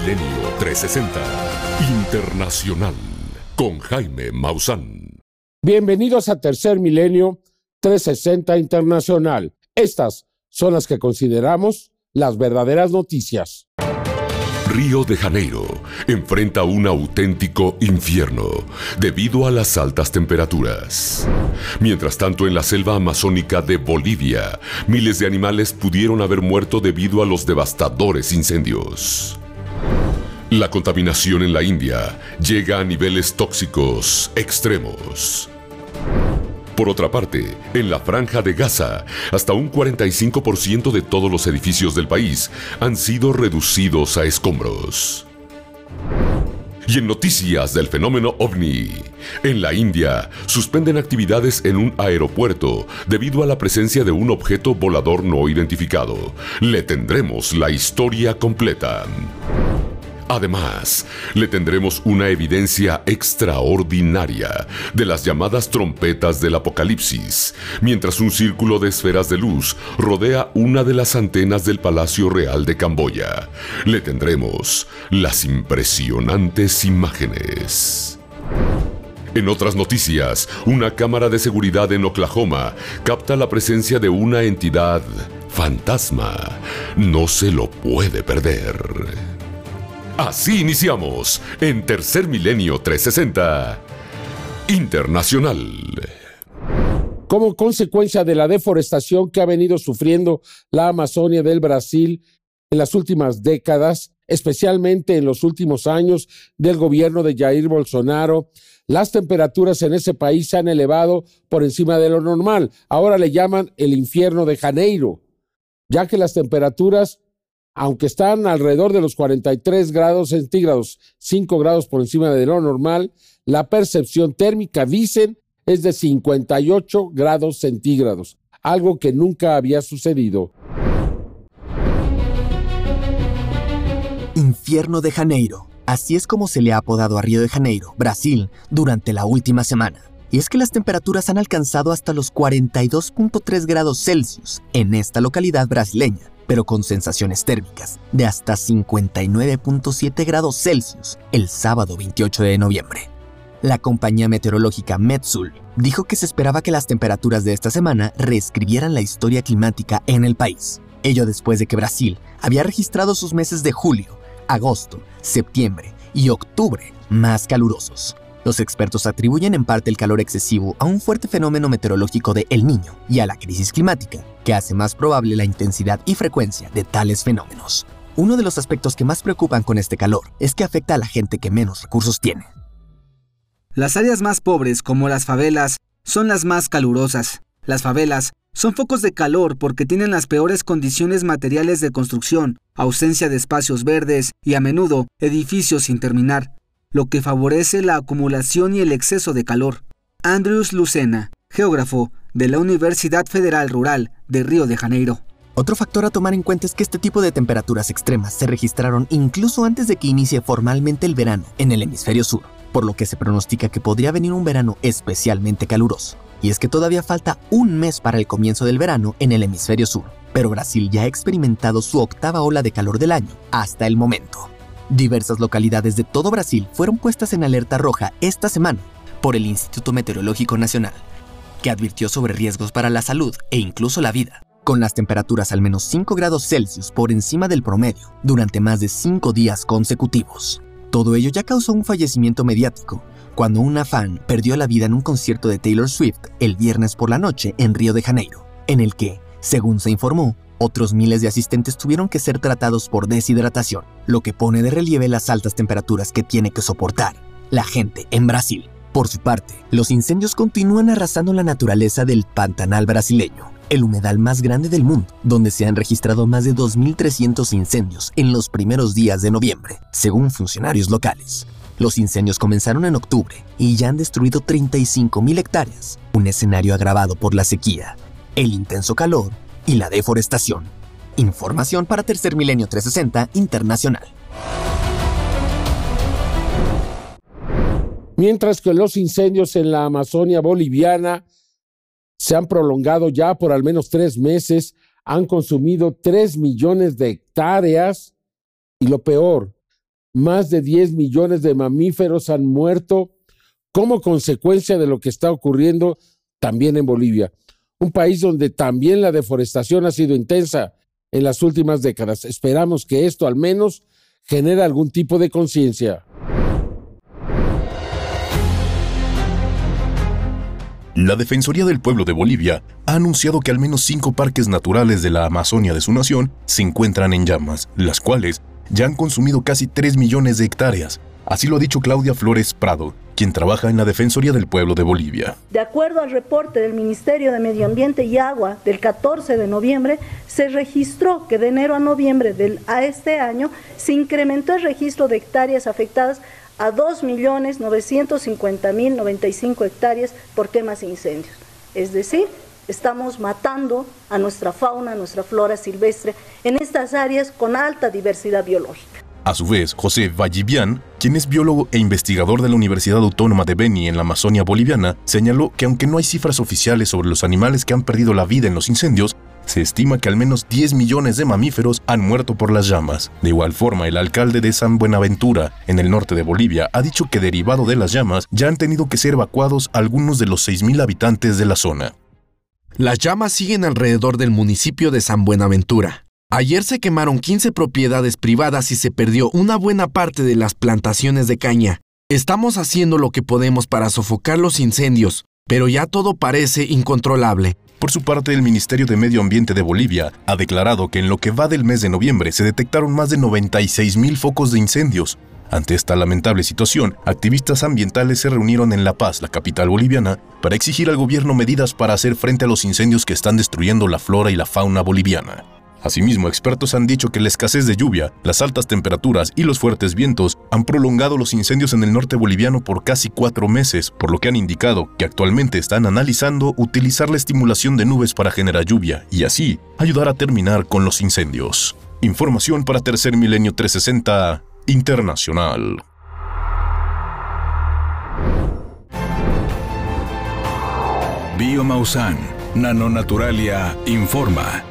Milenio 360 Internacional con Jaime Maussan. Bienvenidos a Tercer Milenio 360 Internacional. Estas son las que consideramos las verdaderas noticias. Río de Janeiro enfrenta un auténtico infierno debido a las altas temperaturas. Mientras tanto, en la selva amazónica de Bolivia, miles de animales pudieron haber muerto debido a los devastadores incendios. La contaminación en la India llega a niveles tóxicos extremos. Por otra parte, en la franja de Gaza, hasta un 45% de todos los edificios del país han sido reducidos a escombros. Y en noticias del fenómeno ovni, en la India suspenden actividades en un aeropuerto debido a la presencia de un objeto volador no identificado. Le tendremos la historia completa. Además, le tendremos una evidencia extraordinaria de las llamadas trompetas del apocalipsis, mientras un círculo de esferas de luz rodea una de las antenas del Palacio Real de Camboya. Le tendremos las impresionantes imágenes. En otras noticias, una cámara de seguridad en Oklahoma capta la presencia de una entidad fantasma. No se lo puede perder. Así iniciamos en Tercer Milenio 360 Internacional. Como consecuencia de la deforestación que ha venido sufriendo la Amazonia del Brasil en las últimas décadas, especialmente en los últimos años del gobierno de Jair Bolsonaro, las temperaturas en ese país se han elevado por encima de lo normal. Ahora le llaman el infierno de Janeiro, ya que las temperaturas aunque están alrededor de los 43 grados centígrados, 5 grados por encima de lo normal, la percepción térmica, dicen, es de 58 grados centígrados, algo que nunca había sucedido. Infierno de Janeiro. Así es como se le ha apodado a Río de Janeiro, Brasil, durante la última semana. Y es que las temperaturas han alcanzado hasta los 42.3 grados Celsius en esta localidad brasileña, pero con sensaciones térmicas de hasta 59.7 grados Celsius el sábado 28 de noviembre. La compañía meteorológica Metsul dijo que se esperaba que las temperaturas de esta semana reescribieran la historia climática en el país. Ello después de que Brasil había registrado sus meses de julio, agosto, septiembre y octubre más calurosos. Los expertos atribuyen en parte el calor excesivo a un fuerte fenómeno meteorológico de El Niño y a la crisis climática, que hace más probable la intensidad y frecuencia de tales fenómenos. Uno de los aspectos que más preocupan con este calor es que afecta a la gente que menos recursos tiene. Las áreas más pobres, como las favelas, son las más calurosas. Las favelas son focos de calor porque tienen las peores condiciones materiales de construcción, ausencia de espacios verdes y a menudo edificios sin terminar lo que favorece la acumulación y el exceso de calor. Andrews Lucena, geógrafo de la Universidad Federal Rural de Río de Janeiro. Otro factor a tomar en cuenta es que este tipo de temperaturas extremas se registraron incluso antes de que inicie formalmente el verano en el hemisferio sur, por lo que se pronostica que podría venir un verano especialmente caluroso. Y es que todavía falta un mes para el comienzo del verano en el hemisferio sur, pero Brasil ya ha experimentado su octava ola de calor del año hasta el momento. Diversas localidades de todo Brasil fueron puestas en alerta roja esta semana por el Instituto Meteorológico Nacional, que advirtió sobre riesgos para la salud e incluso la vida, con las temperaturas al menos 5 grados Celsius por encima del promedio durante más de 5 días consecutivos. Todo ello ya causó un fallecimiento mediático, cuando una fan perdió la vida en un concierto de Taylor Swift el viernes por la noche en Río de Janeiro, en el que, según se informó, otros miles de asistentes tuvieron que ser tratados por deshidratación, lo que pone de relieve las altas temperaturas que tiene que soportar la gente en Brasil. Por su parte, los incendios continúan arrasando la naturaleza del Pantanal brasileño, el humedal más grande del mundo, donde se han registrado más de 2.300 incendios en los primeros días de noviembre, según funcionarios locales. Los incendios comenzaron en octubre y ya han destruido 35.000 hectáreas, un escenario agravado por la sequía, el intenso calor y la deforestación. Información para Tercer Milenio 360 Internacional. Mientras que los incendios en la Amazonia boliviana se han prolongado ya por al menos tres meses, han consumido tres millones de hectáreas y lo peor, más de 10 millones de mamíferos han muerto como consecuencia de lo que está ocurriendo también en Bolivia, un país donde también la deforestación ha sido intensa en las últimas décadas. Esperamos que esto al menos genere algún tipo de conciencia. La Defensoría del Pueblo de Bolivia ha anunciado que al menos cinco parques naturales de la Amazonia de su nación se encuentran en llamas, las cuales ya han consumido casi 3 millones de hectáreas. Así lo ha dicho Claudia Flores Prado, quien trabaja en la Defensoría del Pueblo de Bolivia. De acuerdo al reporte del Ministerio de Medio Ambiente y Agua del 14 de noviembre, se registró que de enero a noviembre del, a este año se incrementó el registro de hectáreas afectadas a 2.950.095 hectáreas por temas de incendios. Es decir, estamos matando a nuestra fauna, a nuestra flora silvestre en estas áreas con alta diversidad biológica. A su vez, José Vallivian, quien es biólogo e investigador de la Universidad Autónoma de Beni en la Amazonia boliviana, señaló que aunque no hay cifras oficiales sobre los animales que han perdido la vida en los incendios, se estima que al menos 10 millones de mamíferos han muerto por las llamas. De igual forma, el alcalde de San Buenaventura, en el norte de Bolivia, ha dicho que derivado de las llamas ya han tenido que ser evacuados algunos de los 6.000 habitantes de la zona. Las llamas siguen alrededor del municipio de San Buenaventura. Ayer se quemaron 15 propiedades privadas y se perdió una buena parte de las plantaciones de caña. Estamos haciendo lo que podemos para sofocar los incendios, pero ya todo parece incontrolable. Por su parte, el Ministerio de Medio Ambiente de Bolivia ha declarado que en lo que va del mes de noviembre se detectaron más de 96 mil focos de incendios. Ante esta lamentable situación, activistas ambientales se reunieron en La Paz, la capital boliviana, para exigir al gobierno medidas para hacer frente a los incendios que están destruyendo la flora y la fauna boliviana. Asimismo, expertos han dicho que la escasez de lluvia, las altas temperaturas y los fuertes vientos han prolongado los incendios en el norte boliviano por casi cuatro meses, por lo que han indicado que actualmente están analizando utilizar la estimulación de nubes para generar lluvia y así ayudar a terminar con los incendios. Información para Tercer Milenio 360 Internacional. Biomausan, Nanonaturalia, informa.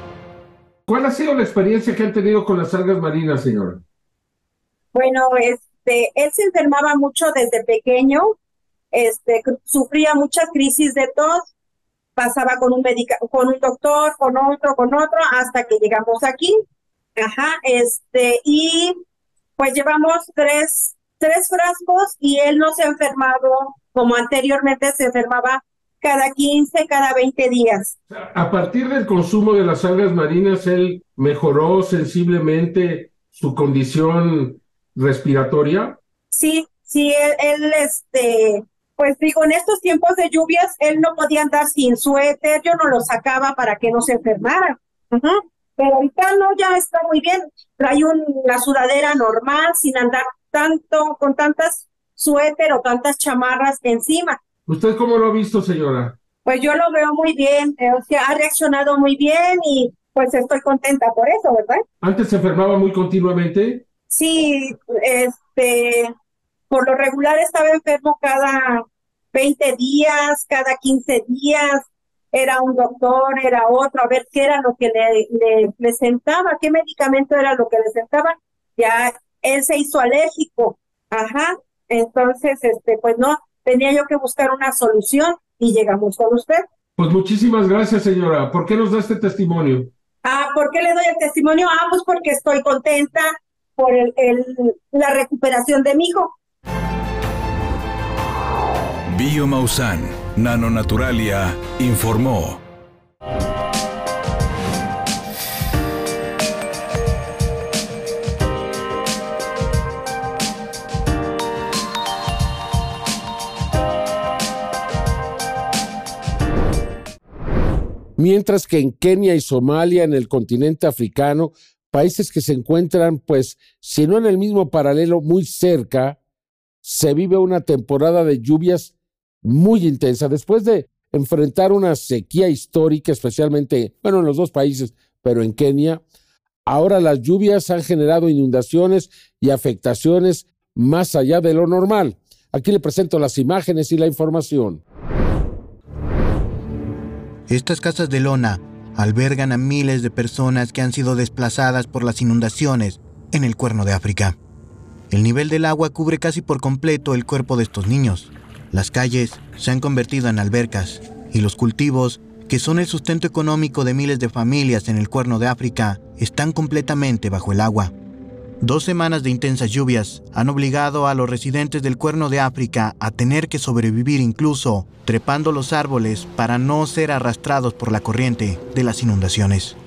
¿Cuál ha sido la experiencia que han tenido con las algas marinas, señora? Bueno, este, él se enfermaba mucho desde pequeño, este, sufría muchas crisis de tos, pasaba con un con un doctor, con otro, con otro, hasta que llegamos aquí. Ajá, este, y pues llevamos tres, tres frascos y él no se ha enfermado como anteriormente se enfermaba cada 15, cada 20 días. A partir del consumo de las algas marinas, él mejoró sensiblemente su condición respiratoria. Sí, sí, él, este, pues digo, en estos tiempos de lluvias, él no podía andar sin suéter, yo no lo sacaba para que no se enfermara. Pero ahorita no, ya está muy bien. Trae una sudadera normal, sin andar tanto, con tantas suéter o tantas chamarras encima. ¿Usted cómo lo ha visto, señora? Pues yo lo veo muy bien, eh, o sea, ha reaccionado muy bien y pues estoy contenta por eso, ¿verdad? ¿Antes se enfermaba muy continuamente? Sí, este, por lo regular estaba enfermo cada 20 días, cada 15 días, era un doctor, era otro, a ver qué era lo que le, le, le sentaba, qué medicamento era lo que le sentaba. Ya él se hizo alérgico, ajá, entonces, este, pues no, tenía yo que buscar una solución y llegamos con usted. Pues muchísimas gracias, señora. ¿Por qué nos da este testimonio? Ah, ¿por qué le doy el testimonio? Ah, pues porque estoy contenta por el, la recuperación de mi hijo. Biomausan, Nanonaturalia, informó. Mientras que en Kenia y Somalia, en el continente africano, países que se encuentran, pues, si no en el mismo paralelo, muy cerca, se vive una temporada de lluvias muy intensa. Después de enfrentar una sequía histórica, especialmente, bueno, en los dos países, pero en Kenia, ahora las lluvias han generado inundaciones y afectaciones más allá de lo normal. Aquí le presento las imágenes y la información. Estas casas de lona albergan a miles de personas que han sido desplazadas por las inundaciones en el Cuerno de África. El nivel del agua cubre casi por completo el cuerpo de estos niños. Las calles se han convertido en albercas y los cultivos, que son el sustento económico de miles de familias en el cuerno de África, están completamente bajo el agua. Dos semanas de intensas lluvias han obligado a los residentes del cuerno de África a tener que sobrevivir incluso trepando los árboles para no ser arrastrados por la corriente de las inundaciones.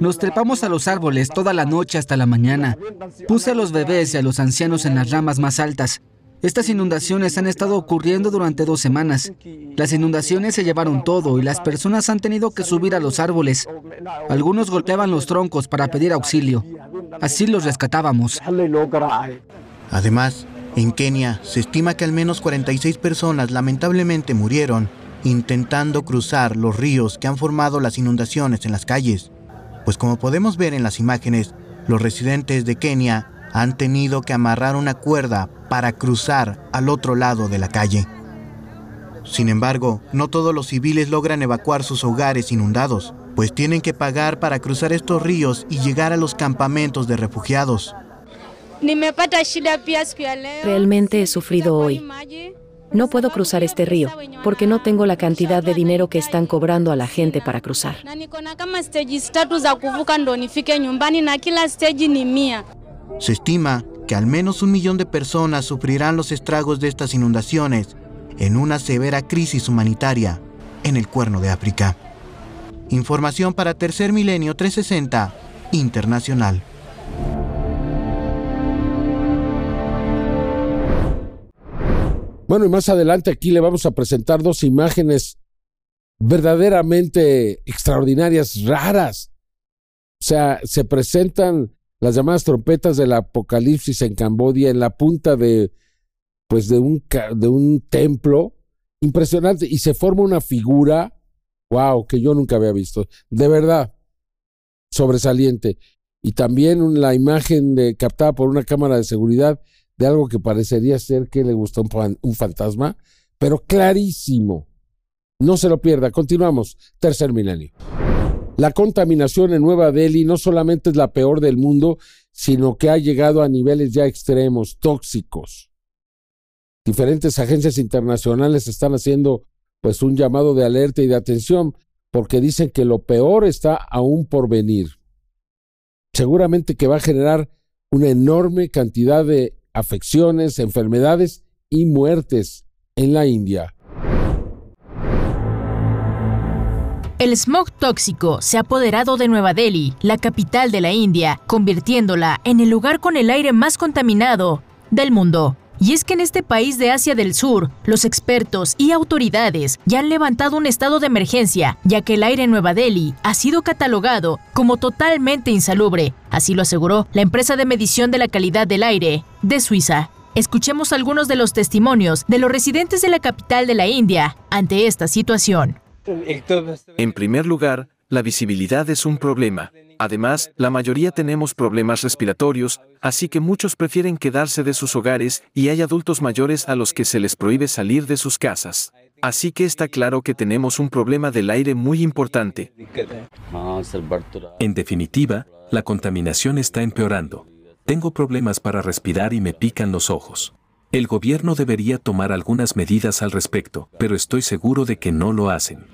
Nos trepamos a los árboles toda la noche hasta la mañana. Puse a los bebés y a los ancianos en las ramas más altas. Estas inundaciones han estado ocurriendo durante dos semanas. Las inundaciones se llevaron todo y las personas han tenido que subir a los árboles. Algunos golpeaban los troncos para pedir auxilio. Así los rescatábamos. Además, en Kenia se estima que al menos 46 personas lamentablemente murieron intentando cruzar los ríos que han formado las inundaciones en las calles. Pues como podemos ver en las imágenes, los residentes de Kenia han tenido que amarrar una cuerda para cruzar al otro lado de la calle. Sin embargo, no todos los civiles logran evacuar sus hogares inundados, pues tienen que pagar para cruzar estos ríos y llegar a los campamentos de refugiados. Realmente he sufrido hoy. No puedo cruzar este río porque no tengo la cantidad de dinero que están cobrando a la gente para cruzar. Se estima que al menos un millón de personas sufrirán los estragos de estas inundaciones en una severa crisis humanitaria en el cuerno de África. Información para Tercer Milenio 360 Internacional. Bueno, y más adelante aquí le vamos a presentar dos imágenes verdaderamente extraordinarias, raras. O sea, se presentan las llamadas trompetas del apocalipsis en Cambodia en la punta de pues de un de un templo impresionante y se forma una figura wow que yo nunca había visto de verdad sobresaliente y también la imagen captada por una cámara de seguridad de algo que parecería ser que le gustó un fantasma, pero clarísimo. No se lo pierda. Continuamos. Tercer milenio. La contaminación en Nueva Delhi no solamente es la peor del mundo, sino que ha llegado a niveles ya extremos, tóxicos. Diferentes agencias internacionales están haciendo pues un llamado de alerta y de atención porque dicen que lo peor está aún por venir. Seguramente que va a generar una enorme cantidad de afecciones, enfermedades y muertes en la India. El smog tóxico se ha apoderado de Nueva Delhi, la capital de la India, convirtiéndola en el lugar con el aire más contaminado del mundo. Y es que en este país de Asia del Sur, los expertos y autoridades ya han levantado un estado de emergencia, ya que el aire en Nueva Delhi ha sido catalogado como totalmente insalubre. Así lo aseguró la empresa de medición de la calidad del aire de Suiza. Escuchemos algunos de los testimonios de los residentes de la capital de la India ante esta situación. En primer lugar, la visibilidad es un problema. Además, la mayoría tenemos problemas respiratorios, así que muchos prefieren quedarse de sus hogares y hay adultos mayores a los que se les prohíbe salir de sus casas. Así que está claro que tenemos un problema del aire muy importante. En definitiva, la contaminación está empeorando. Tengo problemas para respirar y me pican los ojos. El gobierno debería tomar algunas medidas al respecto, pero estoy seguro de que no lo hacen.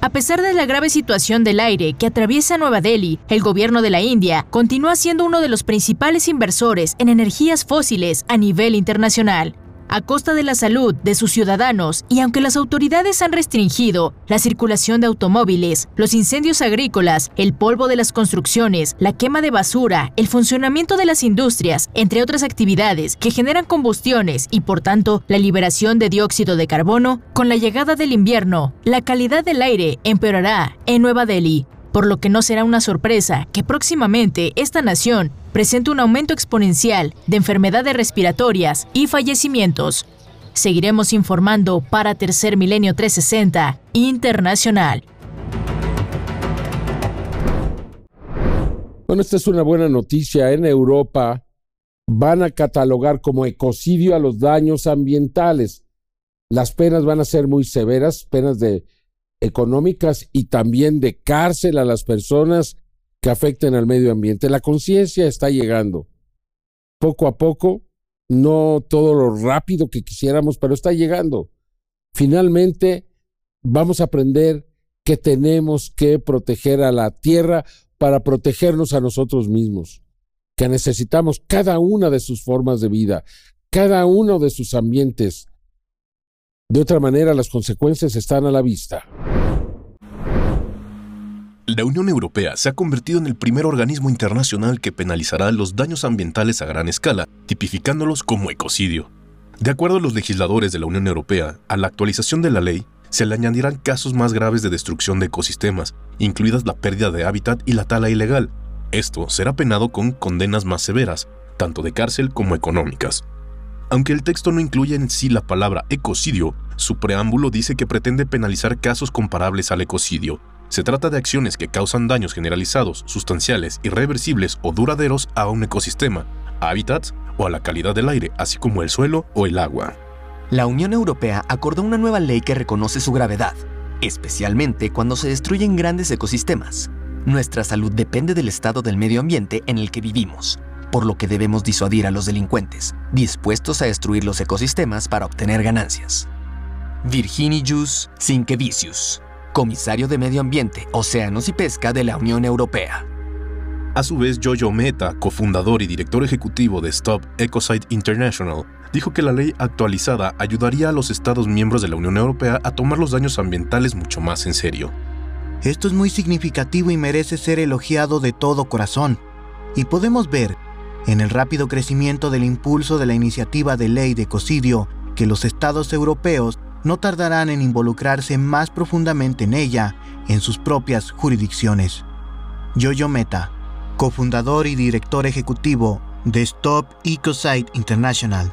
A pesar de la grave situación del aire que atraviesa Nueva Delhi, el gobierno de la India continúa siendo uno de los principales inversores en energías fósiles a nivel internacional a costa de la salud de sus ciudadanos y aunque las autoridades han restringido la circulación de automóviles, los incendios agrícolas, el polvo de las construcciones, la quema de basura, el funcionamiento de las industrias, entre otras actividades que generan combustiones y por tanto la liberación de dióxido de carbono, con la llegada del invierno, la calidad del aire empeorará en Nueva Delhi por lo que no será una sorpresa que próximamente esta nación presente un aumento exponencial de enfermedades respiratorias y fallecimientos. Seguiremos informando para Tercer Milenio 360 Internacional. Bueno, esta es una buena noticia. En Europa van a catalogar como ecocidio a los daños ambientales. Las penas van a ser muy severas, penas de económicas y también de cárcel a las personas que afecten al medio ambiente. La conciencia está llegando. poco a poco, no todo lo rápido que quisiéramos, pero está llegando. Finalmente, vamos a aprender que tenemos que proteger a la tierra para protegernos a nosotros mismos, que necesitamos cada una de sus formas de vida, cada uno de sus ambientes. De otra manera, las consecuencias están a la vista. La Unión Europea se ha convertido en el primer organismo internacional que penalizará los daños ambientales a gran escala, tipificándolos como ecocidio. De acuerdo a los legisladores de la Unión Europea, a la actualización de la ley se le añadirán casos más graves de destrucción de ecosistemas, incluidas la pérdida de hábitat y la tala ilegal. Esto será penado con condenas más severas, tanto de cárcel como económicas. Aunque el texto no incluye en sí la palabra ecocidio, su preámbulo dice que pretende penalizar casos comparables al ecocidio. Se trata de acciones que causan daños generalizados, sustanciales, irreversibles o duraderos a un ecosistema, a hábitats o a la calidad del aire, así como el suelo o el agua. La Unión Europea acordó una nueva ley que reconoce su gravedad, especialmente cuando se destruyen grandes ecosistemas. Nuestra salud depende del estado del medio ambiente en el que vivimos, por lo que debemos disuadir a los delincuentes, dispuestos a destruir los ecosistemas para obtener ganancias. Virginijus Sinkevicius, comisario de Medio Ambiente, Océanos y Pesca de la Unión Europea. A su vez, Jojo Meta, cofundador y director ejecutivo de Stop Ecocide International, dijo que la ley actualizada ayudaría a los Estados miembros de la Unión Europea a tomar los daños ambientales mucho más en serio. Esto es muy significativo y merece ser elogiado de todo corazón. Y podemos ver en el rápido crecimiento del impulso de la iniciativa de ley de ecocidio que los estados europeos no tardarán en involucrarse más profundamente en ella en sus propias jurisdicciones. Yoyo Meta, cofundador y director ejecutivo de Stop Ecocide International.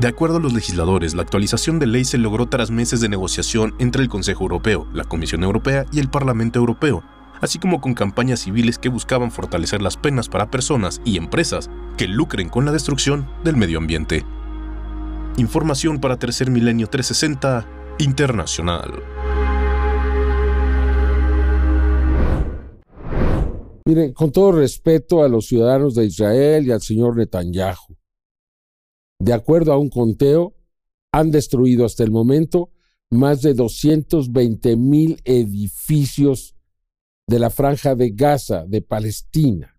De acuerdo a los legisladores, la actualización de ley se logró tras meses de negociación entre el Consejo Europeo, la Comisión Europea y el Parlamento Europeo, así como con campañas civiles que buscaban fortalecer las penas para personas y empresas que lucren con la destrucción del medio ambiente. Información para Tercer Milenio 360 Internacional. Miren, con todo respeto a los ciudadanos de Israel y al señor Netanyahu, de acuerdo a un conteo, han destruido hasta el momento más de 220 mil edificios de la franja de Gaza, de Palestina.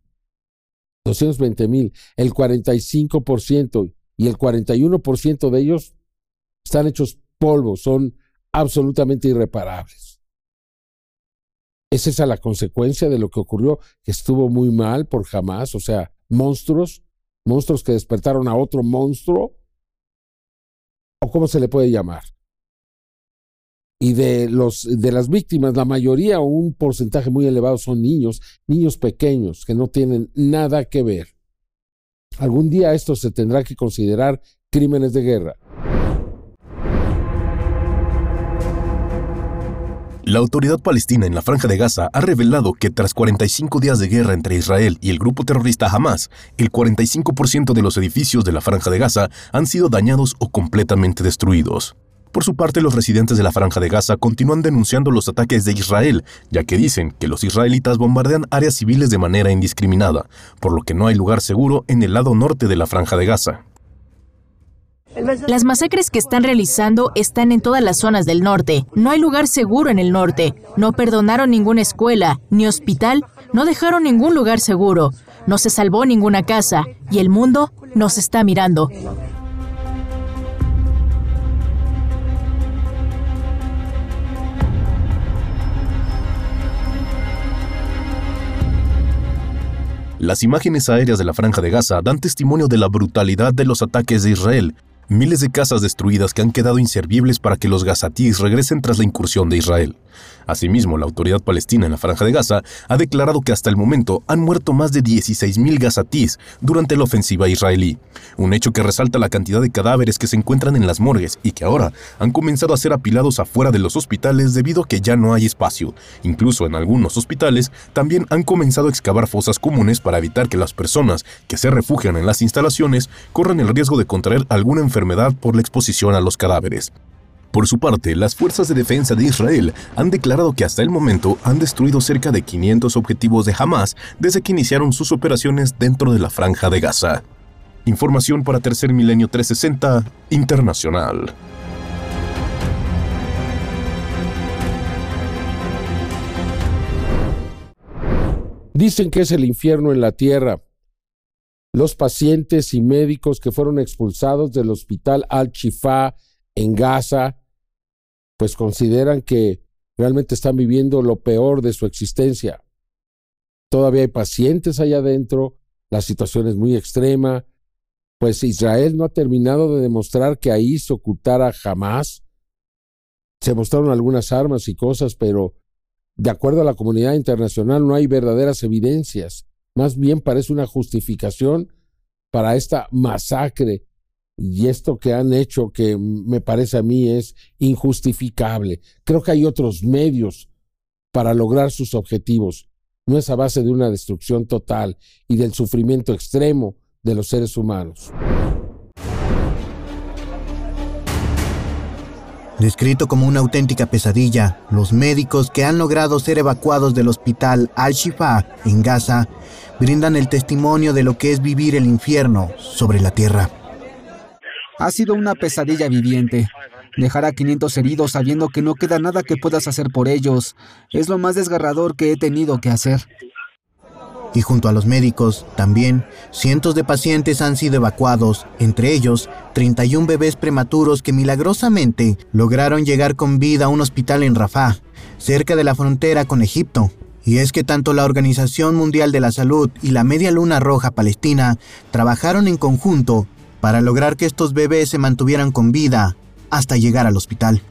220 mil, el 45% y el 41% de ellos están hechos polvo, son absolutamente irreparables. ¿Es esa la consecuencia de lo que ocurrió? Que estuvo muy mal por jamás, o sea, monstruos monstruos que despertaron a otro monstruo, o cómo se le puede llamar. Y de, los, de las víctimas, la mayoría o un porcentaje muy elevado son niños, niños pequeños que no tienen nada que ver. Algún día esto se tendrá que considerar crímenes de guerra. La autoridad palestina en la franja de Gaza ha revelado que tras 45 días de guerra entre Israel y el grupo terrorista Hamas, el 45% de los edificios de la franja de Gaza han sido dañados o completamente destruidos. Por su parte, los residentes de la franja de Gaza continúan denunciando los ataques de Israel, ya que dicen que los israelitas bombardean áreas civiles de manera indiscriminada, por lo que no hay lugar seguro en el lado norte de la franja de Gaza. Las masacres que están realizando están en todas las zonas del norte. No hay lugar seguro en el norte. No perdonaron ninguna escuela, ni hospital, no dejaron ningún lugar seguro. No se salvó ninguna casa y el mundo nos está mirando. Las imágenes aéreas de la franja de Gaza dan testimonio de la brutalidad de los ataques de Israel, miles de casas destruidas que han quedado inservibles para que los gazatíes regresen tras la incursión de Israel. Asimismo, la autoridad palestina en la Franja de Gaza ha declarado que hasta el momento han muerto más de 16.000 gazatíes durante la ofensiva israelí, un hecho que resalta la cantidad de cadáveres que se encuentran en las morgues y que ahora han comenzado a ser apilados afuera de los hospitales debido a que ya no hay espacio. Incluso en algunos hospitales también han comenzado a excavar fosas comunes para evitar que las personas que se refugian en las instalaciones corran el riesgo de contraer alguna enfermedad por la exposición a los cadáveres. Por su parte, las fuerzas de defensa de Israel han declarado que hasta el momento han destruido cerca de 500 objetivos de Hamas desde que iniciaron sus operaciones dentro de la franja de Gaza. Información para Tercer Milenio 360 Internacional. Dicen que es el infierno en la tierra. Los pacientes y médicos que fueron expulsados del hospital Al-Shifa en Gaza, pues consideran que realmente están viviendo lo peor de su existencia. Todavía hay pacientes allá adentro, la situación es muy extrema, pues Israel no ha terminado de demostrar que ahí se ocultara jamás. Se mostraron algunas armas y cosas, pero de acuerdo a la comunidad internacional no hay verdaderas evidencias. Más bien parece una justificación para esta masacre y esto que han hecho que me parece a mí es injustificable. Creo que hay otros medios para lograr sus objetivos. No es a base de una destrucción total y del sufrimiento extremo de los seres humanos. Descrito como una auténtica pesadilla, los médicos que han logrado ser evacuados del hospital Al-Shifa en Gaza brindan el testimonio de lo que es vivir el infierno sobre la tierra. Ha sido una pesadilla viviente. Dejar a 500 heridos sabiendo que no queda nada que puedas hacer por ellos es lo más desgarrador que he tenido que hacer. Y junto a los médicos, también, cientos de pacientes han sido evacuados, entre ellos 31 bebés prematuros que milagrosamente lograron llegar con vida a un hospital en Rafah, cerca de la frontera con Egipto. Y es que tanto la Organización Mundial de la Salud y la Media Luna Roja Palestina trabajaron en conjunto para lograr que estos bebés se mantuvieran con vida hasta llegar al hospital.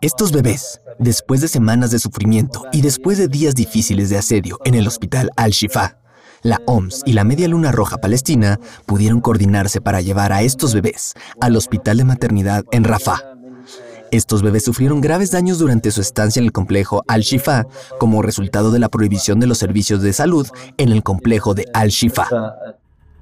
Estos bebés, después de semanas de sufrimiento y después de días difíciles de asedio en el hospital Al-Shifa, la OMS y la Media Luna Roja Palestina pudieron coordinarse para llevar a estos bebés al hospital de maternidad en Rafah. Estos bebés sufrieron graves daños durante su estancia en el complejo Al-Shifa como resultado de la prohibición de los servicios de salud en el complejo de Al-Shifa.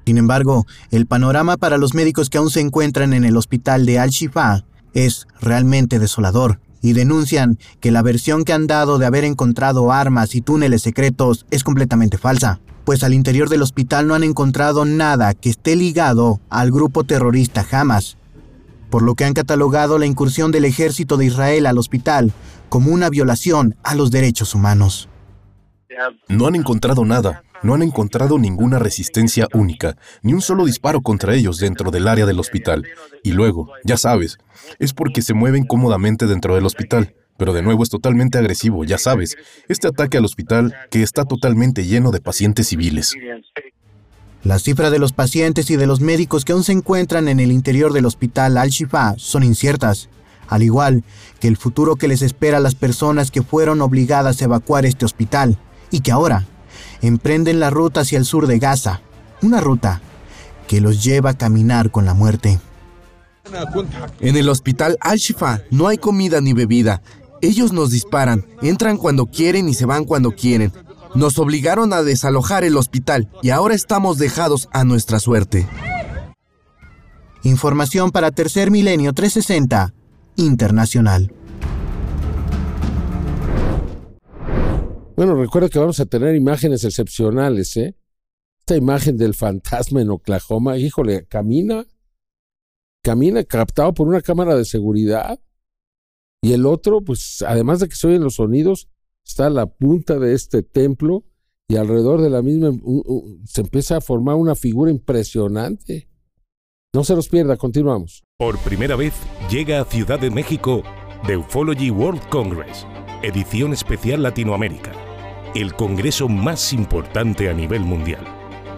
Sin embargo, el panorama para los médicos que aún se encuentran en el hospital de Al-Shifa es realmente desolador y denuncian que la versión que han dado de haber encontrado armas y túneles secretos es completamente falsa, pues al interior del hospital no han encontrado nada que esté ligado al grupo terrorista Hamas, por lo que han catalogado la incursión del ejército de Israel al hospital como una violación a los derechos humanos. No han encontrado nada, no han encontrado ninguna resistencia única, ni un solo disparo contra ellos dentro del área del hospital. Y luego, ya sabes, es porque se mueven cómodamente dentro del hospital. Pero de nuevo es totalmente agresivo, ya sabes, este ataque al hospital que está totalmente lleno de pacientes civiles. La cifra de los pacientes y de los médicos que aún se encuentran en el interior del hospital Al-Shifa son inciertas, al igual que el futuro que les espera a las personas que fueron obligadas a evacuar este hospital y que ahora emprenden la ruta hacia el sur de Gaza, una ruta que los lleva a caminar con la muerte. En el hospital Al-Shifa no hay comida ni bebida. Ellos nos disparan, entran cuando quieren y se van cuando quieren. Nos obligaron a desalojar el hospital y ahora estamos dejados a nuestra suerte. Información para Tercer Milenio 360 Internacional. Bueno, recuerda que vamos a tener imágenes excepcionales, ¿eh? Esta imagen del fantasma en Oklahoma, híjole, camina, camina captado por una cámara de seguridad. Y el otro, pues, además de que se oyen los sonidos, está a la punta de este templo y alrededor de la misma se empieza a formar una figura impresionante. No se los pierda, continuamos. Por primera vez llega a Ciudad de México The Ufology World Congress, edición especial Latinoamérica el congreso más importante a nivel mundial.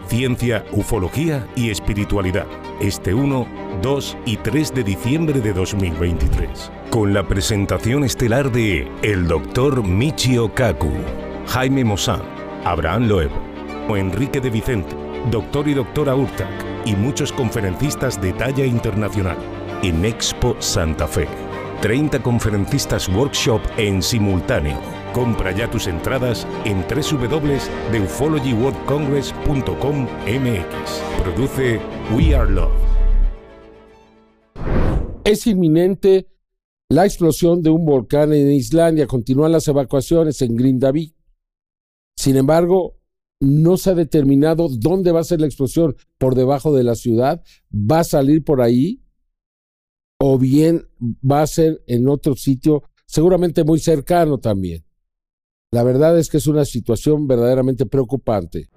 Ciencia, ufología y espiritualidad. Este 1, 2 y 3 de diciembre de 2023. Con la presentación estelar de el doctor Michio Kaku, Jaime Mosán, Abraham Loeb Enrique de Vicente, doctor y doctora Urtac y muchos conferencistas de talla internacional en Expo Santa Fe. 30 conferencistas workshop en simultáneo Compra ya tus entradas en www.ufologyworldcongress.com.mx. Produce We Are Love. Es inminente la explosión de un volcán en Islandia. Continúan las evacuaciones en Grindavik. Sin embargo, no se ha determinado dónde va a ser la explosión, por debajo de la ciudad, va a salir por ahí, o bien va a ser en otro sitio, seguramente muy cercano también. La verdad es que es una situación verdaderamente preocupante.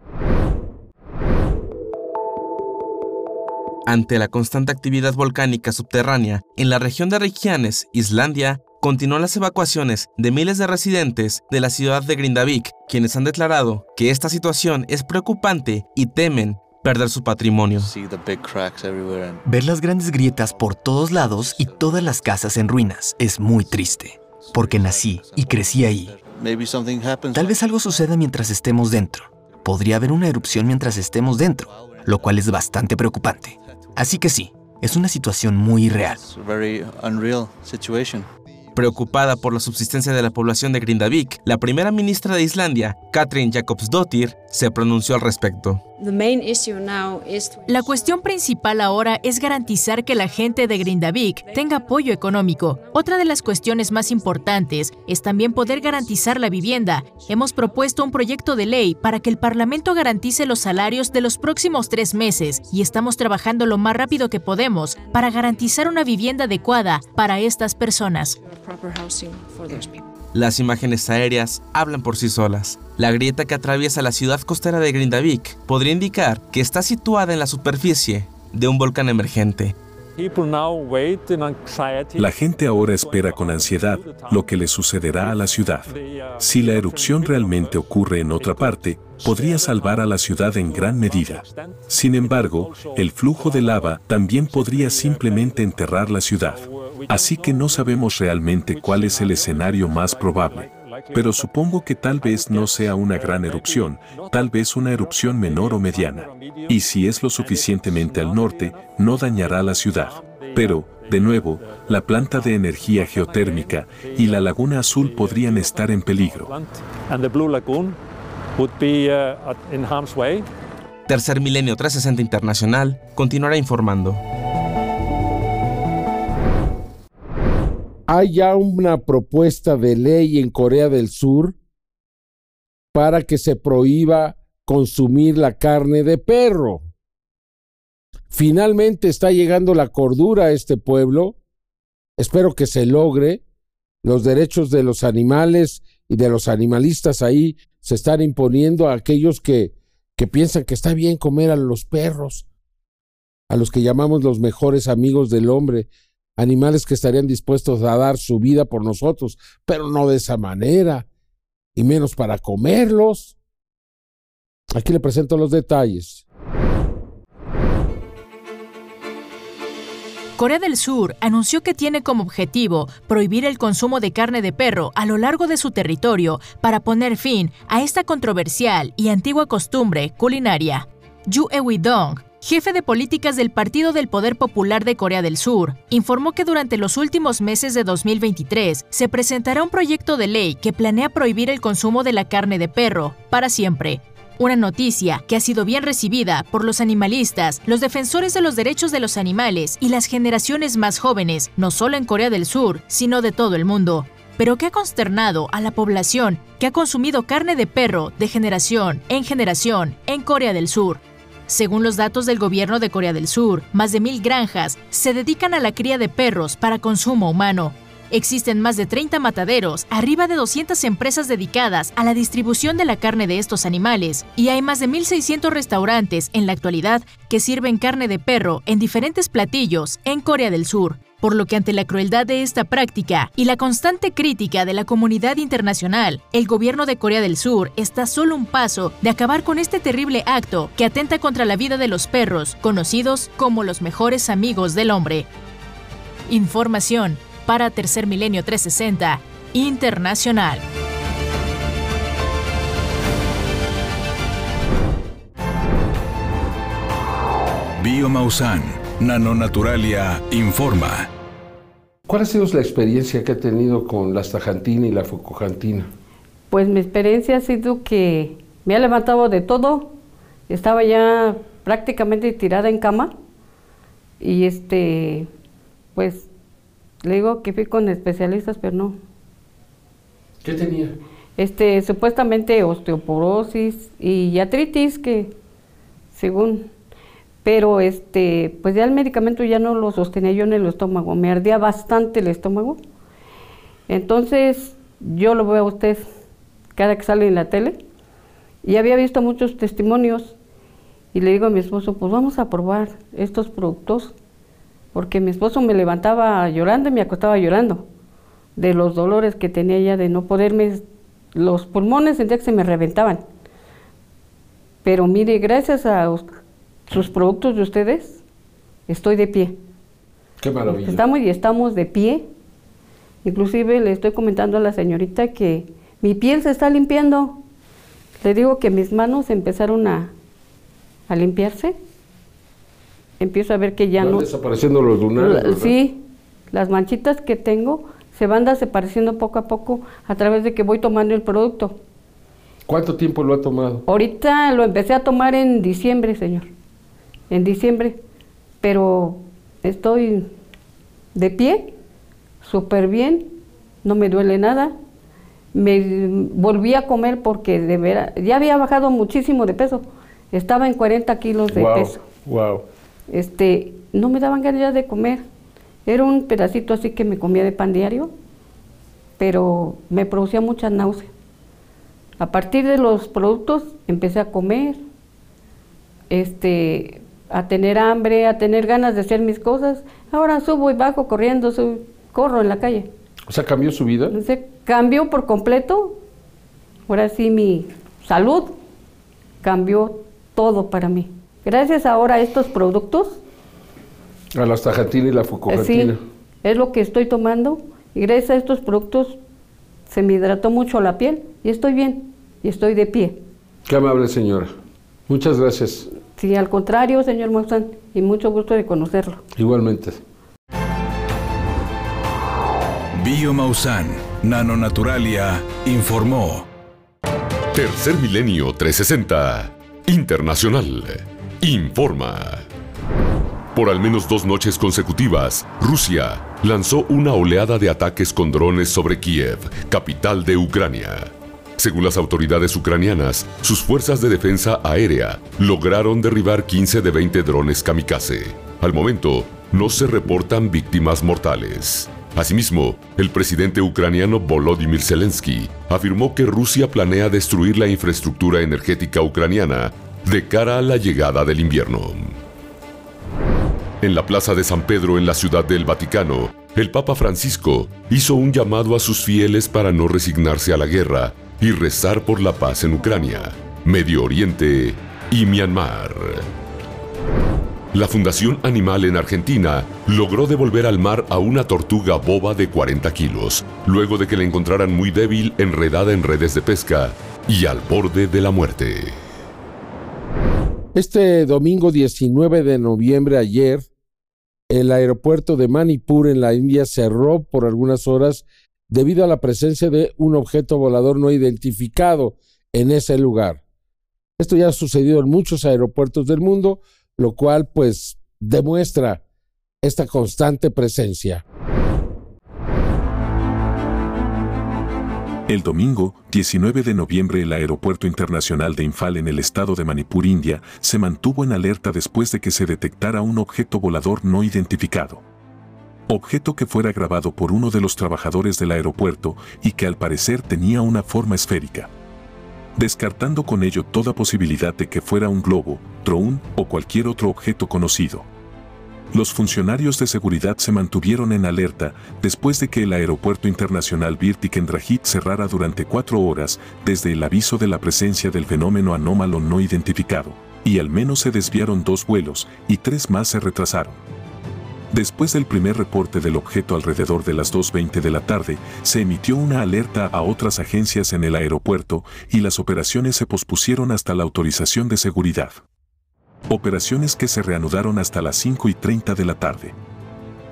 Ante la constante actividad volcánica subterránea en la región de Reykjanes, Islandia, continúan las evacuaciones de miles de residentes de la ciudad de Grindavik, quienes han declarado que esta situación es preocupante y temen perder su patrimonio. Ver las grandes grietas por todos lados y todas las casas en ruinas es muy triste, porque nací y crecí ahí. Tal vez algo suceda mientras estemos dentro. Podría haber una erupción mientras estemos dentro, lo cual es bastante preocupante. Así que sí, es una situación muy irreal. Preocupada por la subsistencia de la población de Grindavik, la primera ministra de Islandia, Katrin Jakobsdottir, se pronunció al respecto. La cuestión principal ahora es garantizar que la gente de Grindavik tenga apoyo económico. Otra de las cuestiones más importantes es también poder garantizar la vivienda. Hemos propuesto un proyecto de ley para que el Parlamento garantice los salarios de los próximos tres meses y estamos trabajando lo más rápido que podemos para garantizar una vivienda adecuada para estas personas. Las imágenes aéreas hablan por sí solas. La grieta que atraviesa la ciudad costera de Grindavik podría indicar que está situada en la superficie de un volcán emergente. La gente ahora espera con ansiedad lo que le sucederá a la ciudad. Si la erupción realmente ocurre en otra parte, podría salvar a la ciudad en gran medida. Sin embargo, el flujo de lava también podría simplemente enterrar la ciudad. Así que no sabemos realmente cuál es el escenario más probable. Pero supongo que tal vez no sea una gran erupción, tal vez una erupción menor o mediana. Y si es lo suficientemente al norte, no dañará la ciudad. Pero, de nuevo, la planta de energía geotérmica y la laguna azul podrían estar en peligro. Tercer Milenio 360 Internacional continuará informando. Hay ya una propuesta de ley en Corea del Sur para que se prohíba consumir la carne de perro. Finalmente está llegando la cordura a este pueblo. Espero que se logre. Los derechos de los animales y de los animalistas ahí se están imponiendo a aquellos que, que piensan que está bien comer a los perros, a los que llamamos los mejores amigos del hombre, animales que estarían dispuestos a dar su vida por nosotros, pero no de esa manera, y menos para comerlos. Aquí le presento los detalles. Corea del Sur anunció que tiene como objetivo prohibir el consumo de carne de perro a lo largo de su territorio para poner fin a esta controversial y antigua costumbre culinaria. Yu Ewi-dong, jefe de políticas del Partido del Poder Popular de Corea del Sur, informó que durante los últimos meses de 2023 se presentará un proyecto de ley que planea prohibir el consumo de la carne de perro para siempre. Una noticia que ha sido bien recibida por los animalistas, los defensores de los derechos de los animales y las generaciones más jóvenes, no solo en Corea del Sur, sino de todo el mundo pero que ha consternado a la población que ha consumido carne de perro de generación en generación en Corea del Sur. Según los datos del gobierno de Corea del Sur, más de mil granjas se dedican a la cría de perros para consumo humano. Existen más de 30 mataderos, arriba de 200 empresas dedicadas a la distribución de la carne de estos animales, y hay más de 1.600 restaurantes en la actualidad que sirven carne de perro en diferentes platillos en Corea del Sur por lo que ante la crueldad de esta práctica y la constante crítica de la comunidad internacional, el gobierno de Corea del Sur está solo un paso de acabar con este terrible acto que atenta contra la vida de los perros, conocidos como los mejores amigos del hombre. Información para Tercer Milenio 360 Internacional. Biomausan Nanonaturalia informa. ¿Cuál ha sido la experiencia que ha tenido con la astaxantina y la focojantina? Pues mi experiencia ha sido que me ha levantado de todo. Estaba ya prácticamente tirada en cama. Y este, pues le digo que fui con especialistas, pero no. ¿Qué tenía? este, supuestamente osteoporosis y artritis, que según, pero este, pues ya el medicamento ya no lo sostenía yo en el estómago, me ardía bastante el estómago. Entonces, yo lo veo a usted cada que sale en la tele y había visto muchos testimonios y le digo a mi esposo, pues vamos a probar estos productos, porque mi esposo me levantaba llorando y me acostaba llorando de los dolores que tenía ya de no poderme, los pulmones sentía que se me reventaban. Pero mire, gracias a sus productos de ustedes, estoy de pie. Qué maravilla. Estamos y estamos de pie. Inclusive le estoy comentando a la señorita que mi piel se está limpiando. Le digo que mis manos empezaron a, a limpiarse. Empiezo a ver que ya Van no... desapareciendo los lunares. Sí, las manchitas que tengo se van desapareciendo poco a poco a través de que voy tomando el producto. ¿Cuánto tiempo lo ha tomado? Ahorita lo empecé a tomar en diciembre, señor. En diciembre. Pero estoy de pie, súper bien, no me duele nada. Me volví a comer porque de veras, ya había bajado muchísimo de peso. Estaba en 40 kilos de wow, peso. Wow. Este, no me daban ganas ya de comer. Era un pedacito así que me comía de pan diario, pero me producía mucha náusea. A partir de los productos empecé a comer, este, a tener hambre, a tener ganas de hacer mis cosas. Ahora subo y bajo corriendo, subo, corro en la calle. O sea, cambió su vida. Se cambió por completo. Ahora sí mi salud cambió todo para mí. Gracias ahora a estos productos. A la astaxantina y la fucoxantina. Sí, es lo que estoy tomando. Y gracias a estos productos se me hidrató mucho la piel y estoy bien. Y estoy de pie. Qué amable señora. Muchas gracias. Sí, al contrario, señor Maussan, y mucho gusto de conocerlo. Igualmente. Biomausan, Nanonaturalia, informó. Tercer Milenio 360 Internacional informa. Por al menos dos noches consecutivas, Rusia lanzó una oleada de ataques con drones sobre Kiev, capital de Ucrania. Según las autoridades ucranianas, sus fuerzas de defensa aérea lograron derribar 15 de 20 drones kamikaze. Al momento, no se reportan víctimas mortales. Asimismo, el presidente ucraniano Volodymyr Zelensky afirmó que Rusia planea destruir la infraestructura energética ucraniana de cara a la llegada del invierno. En la Plaza de San Pedro en la Ciudad del Vaticano, el Papa Francisco hizo un llamado a sus fieles para no resignarse a la guerra y rezar por la paz en Ucrania, Medio Oriente y Myanmar. La Fundación Animal en Argentina logró devolver al mar a una tortuga boba de 40 kilos, luego de que la encontraran muy débil, enredada en redes de pesca y al borde de la muerte. Este domingo 19 de noviembre, ayer, el aeropuerto de Manipur en la India cerró por algunas horas debido a la presencia de un objeto volador no identificado en ese lugar. Esto ya ha sucedido en muchos aeropuertos del mundo, lo cual pues demuestra esta constante presencia. El domingo, 19 de noviembre, el Aeropuerto Internacional de Infal en el estado de Manipur, India, se mantuvo en alerta después de que se detectara un objeto volador no identificado. Objeto que fuera grabado por uno de los trabajadores del aeropuerto y que al parecer tenía una forma esférica. Descartando con ello toda posibilidad de que fuera un globo, drone o cualquier otro objeto conocido. Los funcionarios de seguridad se mantuvieron en alerta después de que el aeropuerto internacional Birtikendrajit cerrara durante cuatro horas desde el aviso de la presencia del fenómeno anómalo no identificado, y al menos se desviaron dos vuelos y tres más se retrasaron. Después del primer reporte del objeto alrededor de las 2.20 de la tarde, se emitió una alerta a otras agencias en el aeropuerto y las operaciones se pospusieron hasta la autorización de seguridad operaciones que se reanudaron hasta las 5 y 30 de la tarde.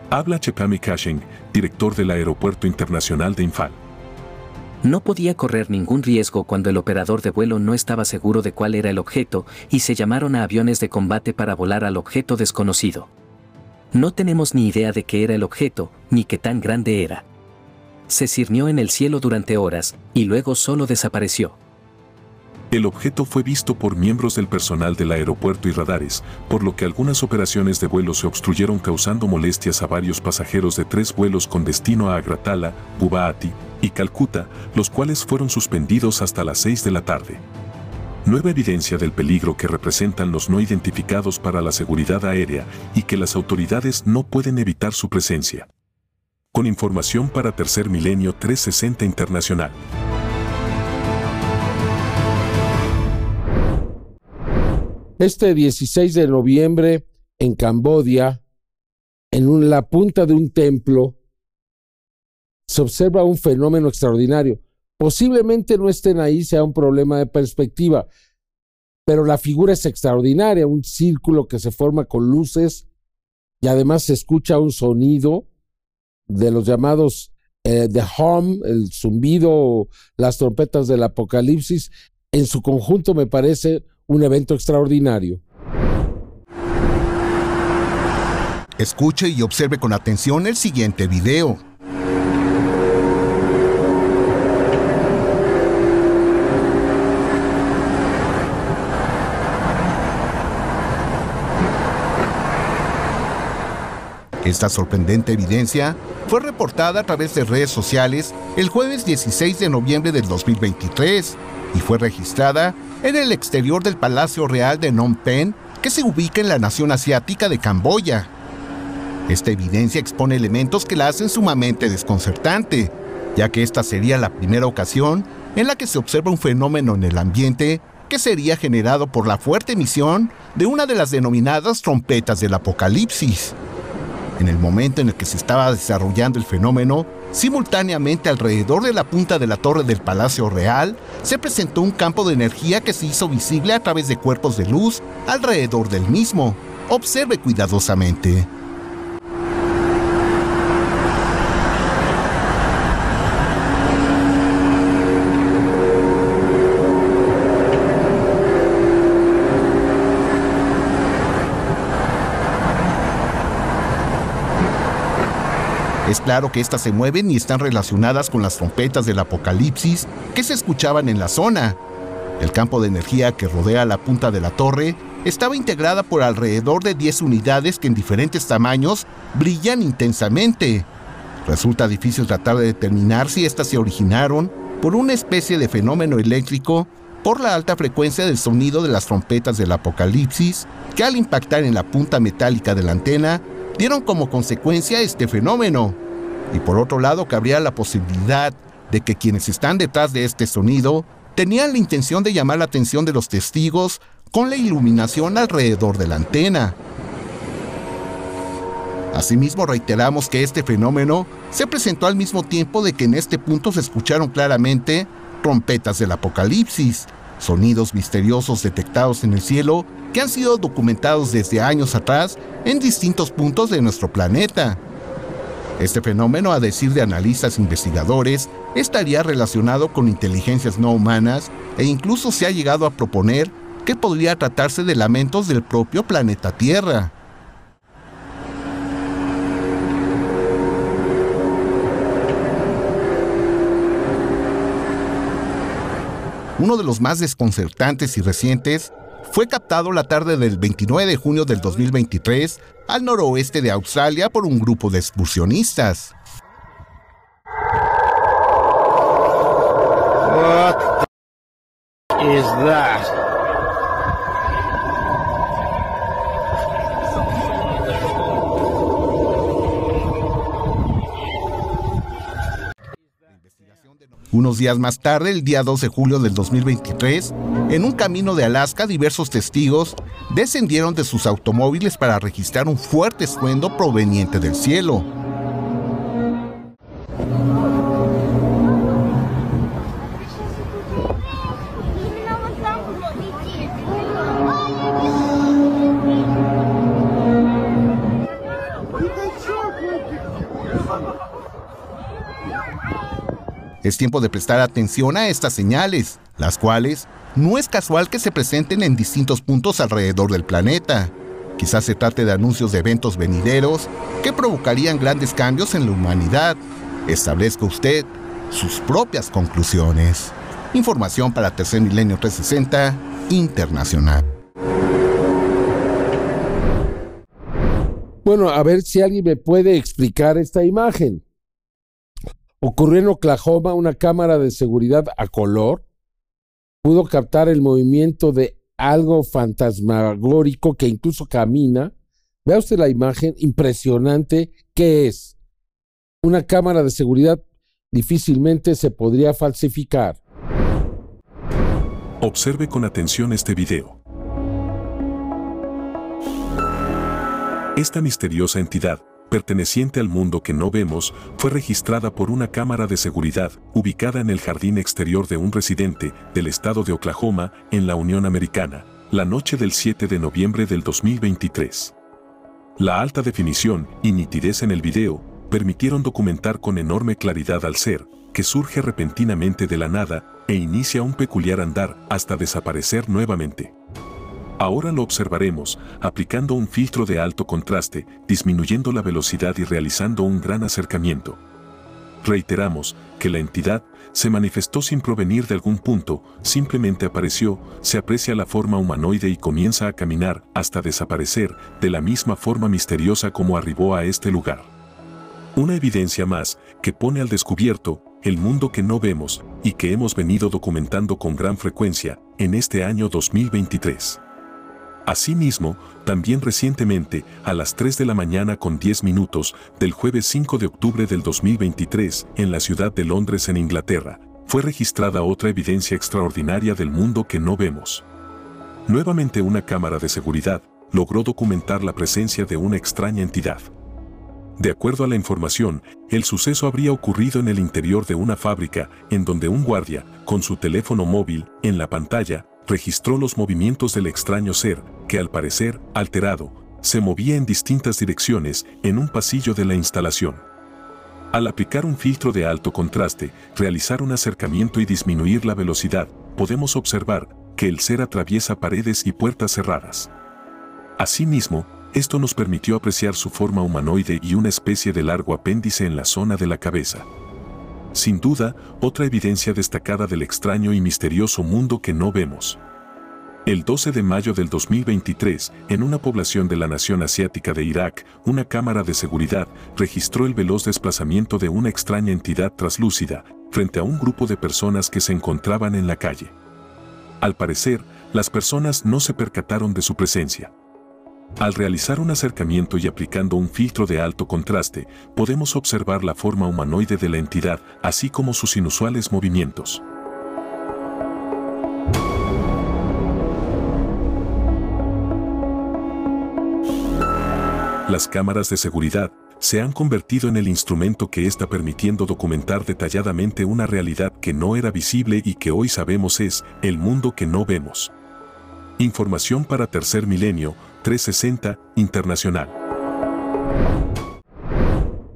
Habla Chepami Kashing, director del Aeropuerto Internacional de Infal. No podía correr ningún riesgo cuando el operador de vuelo no estaba seguro de cuál era el objeto y se llamaron a aviones de combate para volar al objeto desconocido. No tenemos ni idea de qué era el objeto, ni qué tan grande era. se cirnió en el cielo durante horas, y luego solo desapareció. El objeto fue visto por miembros del personal del aeropuerto y radares, por lo que algunas operaciones de vuelo se obstruyeron causando molestias a varios pasajeros de tres vuelos con destino a Agratala, Guwahati y Calcuta, los cuales fueron suspendidos hasta las 6 de la tarde. Nueva evidencia del peligro que representan los no identificados para la seguridad aérea y que las autoridades no pueden evitar su presencia. Con información para Tercer Milenio 360 Internacional. Este 16 de noviembre en Cambodia, en la punta de un templo, se observa un fenómeno extraordinario. Posiblemente no estén ahí, sea un problema de perspectiva, pero la figura es extraordinaria, un círculo que se forma con luces y además se escucha un sonido de los llamados eh, The Hum, el zumbido, las trompetas del apocalipsis. En su conjunto me parece un evento extraordinario. Escuche y observe con atención el siguiente video. Esta sorprendente evidencia fue reportada a través de redes sociales el jueves 16 de noviembre del 2023 y fue registrada en el exterior del Palacio Real de Phnom Penh, que se ubica en la nación asiática de Camboya. Esta evidencia expone elementos que la hacen sumamente desconcertante, ya que esta sería la primera ocasión en la que se observa un fenómeno en el ambiente que sería generado por la fuerte emisión de una de las denominadas trompetas del apocalipsis. En el momento en el que se estaba desarrollando el fenómeno, simultáneamente alrededor de la punta de la torre del Palacio Real, se presentó un campo de energía que se hizo visible a través de cuerpos de luz alrededor del mismo. Observe cuidadosamente. Es claro que estas se mueven y están relacionadas con las trompetas del apocalipsis que se escuchaban en la zona. El campo de energía que rodea la punta de la torre estaba integrada por alrededor de 10 unidades que en diferentes tamaños brillan intensamente. Resulta difícil tratar de determinar si éstas se originaron por una especie de fenómeno eléctrico por la alta frecuencia del sonido de las trompetas del apocalipsis, que al impactar en la punta metálica de la antena dieron como consecuencia este fenómeno. Y por otro lado, cabría la posibilidad de que quienes están detrás de este sonido tenían la intención de llamar la atención de los testigos con la iluminación alrededor de la antena. Asimismo, reiteramos que este fenómeno se presentó al mismo tiempo de que en este punto se escucharon claramente trompetas del apocalipsis, sonidos misteriosos detectados en el cielo que han sido documentados desde años atrás en distintos puntos de nuestro planeta. Este fenómeno, a decir de analistas investigadores, estaría relacionado con inteligencias no humanas e incluso se ha llegado a proponer que podría tratarse de lamentos del propio planeta Tierra. Uno de los más desconcertantes y recientes fue captado la tarde del 29 de junio del 2023 al noroeste de Australia por un grupo de excursionistas. Unos días más tarde, el día 2 de julio del 2023, en un camino de Alaska, diversos testigos descendieron de sus automóviles para registrar un fuerte estruendo proveniente del cielo. Tiempo de prestar atención a estas señales, las cuales no es casual que se presenten en distintos puntos alrededor del planeta. Quizás se trate de anuncios de eventos venideros que provocarían grandes cambios en la humanidad. establezca usted sus propias conclusiones. Información para Tercer Milenio 360 Internacional. Bueno, a ver si alguien me puede explicar esta imagen. Ocurrió en Oklahoma una cámara de seguridad a color. Pudo captar el movimiento de algo fantasmagórico que incluso camina. Vea usted la imagen, impresionante. ¿Qué es? Una cámara de seguridad difícilmente se podría falsificar. Observe con atención este video. Esta misteriosa entidad, perteneciente al mundo que no vemos, fue registrada por una cámara de seguridad ubicada en el jardín exterior de un residente del estado de Oklahoma, en la Unión Americana, la noche del 7 de noviembre del 2023. La alta definición y nitidez en el video permitieron documentar con enorme claridad al ser, que surge repentinamente de la nada e inicia un peculiar andar hasta desaparecer nuevamente. Ahora lo observaremos, aplicando un filtro de alto contraste, disminuyendo la velocidad y realizando un gran acercamiento. Reiteramos que la entidad se manifestó sin provenir de algún punto, simplemente apareció, se aprecia la forma humanoide y comienza a caminar hasta desaparecer de la misma forma misteriosa como arribó a este lugar. Una evidencia más que pone al descubierto el mundo que no vemos y que hemos venido documentando con gran frecuencia en este año 2023. Asimismo, también recientemente, a las 3 de la mañana con 10 minutos del jueves 5 de octubre del 2023, en la ciudad de Londres, en Inglaterra, fue registrada otra evidencia extraordinaria del mundo que no vemos. Nuevamente una cámara de seguridad logró documentar la presencia de una extraña entidad. De acuerdo a la información, el suceso habría ocurrido en el interior de una fábrica, en donde un guardia, con su teléfono móvil, en la pantalla, registró los movimientos del extraño ser, que al parecer, alterado, se movía en distintas direcciones en un pasillo de la instalación. Al aplicar un filtro de alto contraste, realizar un acercamiento y disminuir la velocidad, podemos observar que el ser atraviesa paredes y puertas cerradas. Asimismo, esto nos permitió apreciar su forma humanoide y una especie de largo apéndice en la zona de la cabeza. Sin duda, otra evidencia destacada del extraño y misterioso mundo que no vemos. El 12 de mayo del 2023, en una población de la nación asiática de Irak, una cámara de seguridad registró el veloz desplazamiento de una extraña entidad traslúcida frente a un grupo de personas que se encontraban en la calle. Al parecer, las personas no se percataron de su presencia. Al realizar un acercamiento y aplicando un filtro de alto contraste, podemos observar la forma humanoide de la entidad, así como sus inusuales movimientos. Las cámaras de seguridad se han convertido en el instrumento que está permitiendo documentar detalladamente una realidad que no era visible y que hoy sabemos es el mundo que no vemos. Información para Tercer Milenio 360 Internacional.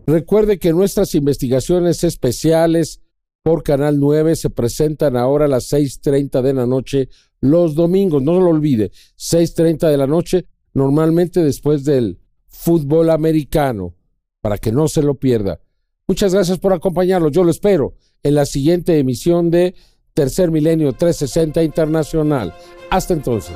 Recuerde que nuestras investigaciones especiales por Canal 9 se presentan ahora a las 6.30 de la noche los domingos. No lo olvide, 6.30 de la noche, normalmente después del fútbol americano, para que no se lo pierda. Muchas gracias por acompañarnos. Yo lo espero en la siguiente emisión de Tercer Milenio 360 Internacional. Hasta entonces.